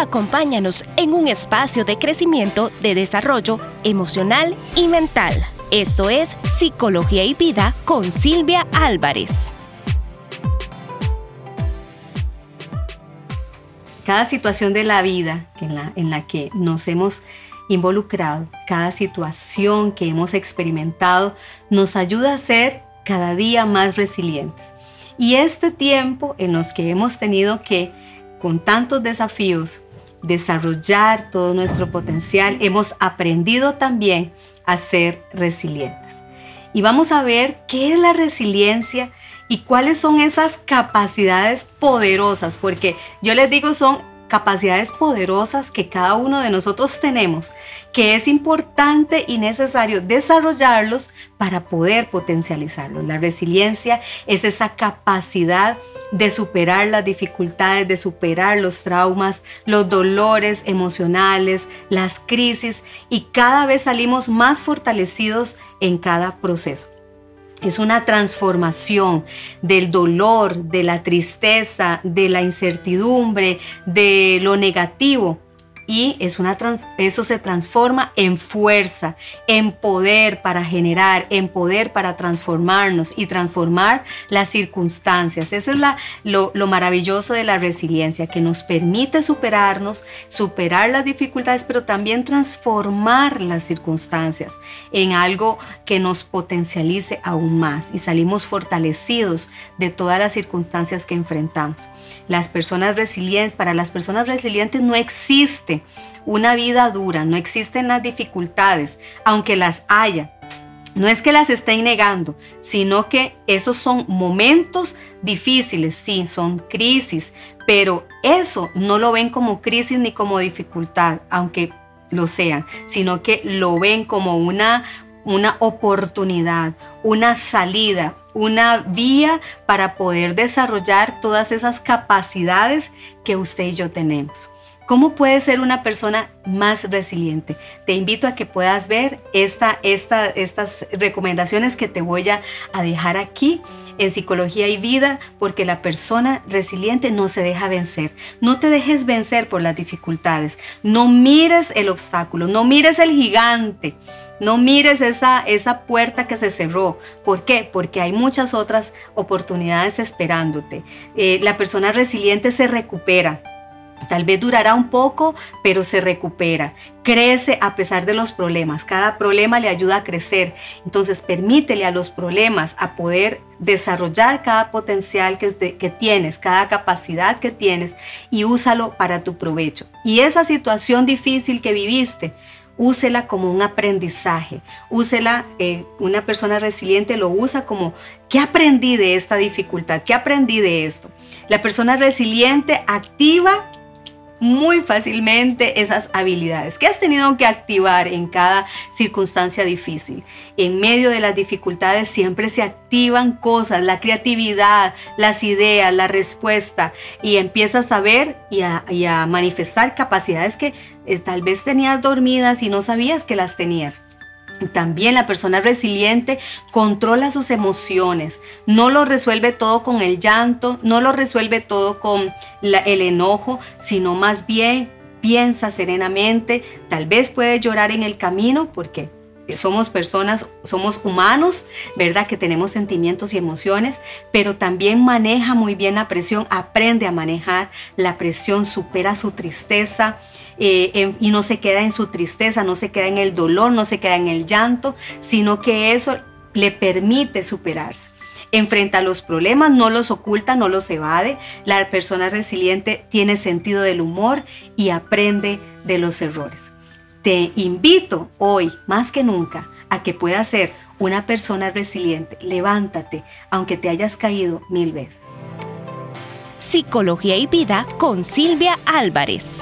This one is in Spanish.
Acompáñanos en un espacio de crecimiento, de desarrollo emocional y mental. Esto es Psicología y Vida con Silvia Álvarez. Cada situación de la vida en la, en la que nos hemos involucrado, cada situación que hemos experimentado, nos ayuda a ser cada día más resilientes. Y este tiempo en los que hemos tenido que, con tantos desafíos, desarrollar todo nuestro potencial, hemos aprendido también a ser resilientes. Y vamos a ver qué es la resiliencia y cuáles son esas capacidades poderosas, porque yo les digo son capacidades poderosas que cada uno de nosotros tenemos, que es importante y necesario desarrollarlos para poder potencializarlos. La resiliencia es esa capacidad de superar las dificultades, de superar los traumas, los dolores emocionales, las crisis y cada vez salimos más fortalecidos en cada proceso. Es una transformación del dolor, de la tristeza, de la incertidumbre, de lo negativo y es una, eso se transforma en fuerza, en poder para generar, en poder para transformarnos y transformar las circunstancias. Eso es lo, lo maravilloso de la resiliencia, que nos permite superarnos, superar las dificultades, pero también transformar las circunstancias en algo que nos potencialice aún más y salimos fortalecidos de todas las circunstancias que enfrentamos. Las personas resilientes, para las personas resilientes no existe una vida dura, no existen las dificultades, aunque las haya. No es que las estén negando, sino que esos son momentos difíciles, sí, son crisis, pero eso no lo ven como crisis ni como dificultad, aunque lo sean, sino que lo ven como una, una oportunidad, una salida, una vía para poder desarrollar todas esas capacidades que usted y yo tenemos. ¿Cómo puedes ser una persona más resiliente? Te invito a que puedas ver esta, estas recomendaciones que te voy a, dejar aquí en Psicología y Vida, porque la persona resiliente no se deja vencer. No te dejes vencer por las dificultades. No mires el obstáculo, no mires el gigante. No mires esa, esa puerta que se cerró. ¿Por qué? Porque hay muchas otras oportunidades esperándote. Eh, la persona resiliente se recupera Tal vez durará un poco, pero se recupera. Crece a pesar de los problemas. Cada problema le ayuda a crecer. Entonces permítele a los problemas a poder desarrollar cada potencial que, tienes, cada capacidad que tienes y úsalo para tu provecho. Y esa situación difícil que viviste, úsela como un aprendizaje, úsela, eh, una persona resiliente lo usa como, ¿qué aprendí de esta dificultad? ¿Qué aprendí de esto? La persona resiliente activa muy fácilmente esas habilidades que has tenido que activar en cada circunstancia difícil. En medio de las dificultades siempre se activan cosas, la creatividad, las ideas, la respuesta y empiezas a ver y a, manifestar capacidades que eh, tal vez tenías dormidas y no sabías que las tenías. También la persona resiliente controla sus emociones, no lo resuelve todo con el llanto, no lo resuelve todo con el enojo, sino más bien piensa serenamente, tal vez puede llorar en el camino porque somos personas, somos humanos, ¿verdad? Que tenemos sentimientos y emociones, pero también maneja muy bien la presión, aprende a manejar la presión, supera su tristeza eh, y no se queda en su tristeza, no se queda en el dolor, no se queda en el llanto, sino que eso le permite superarse enfrenta los problemas, no los oculta, no los evade. La persona resiliente tiene sentido del humor y aprende de los errores. Te invito hoy, más que nunca, a que puedas ser una persona resiliente. Levántate, aunque te hayas caído mil veces. Psicología y vida con Silvia Álvarez.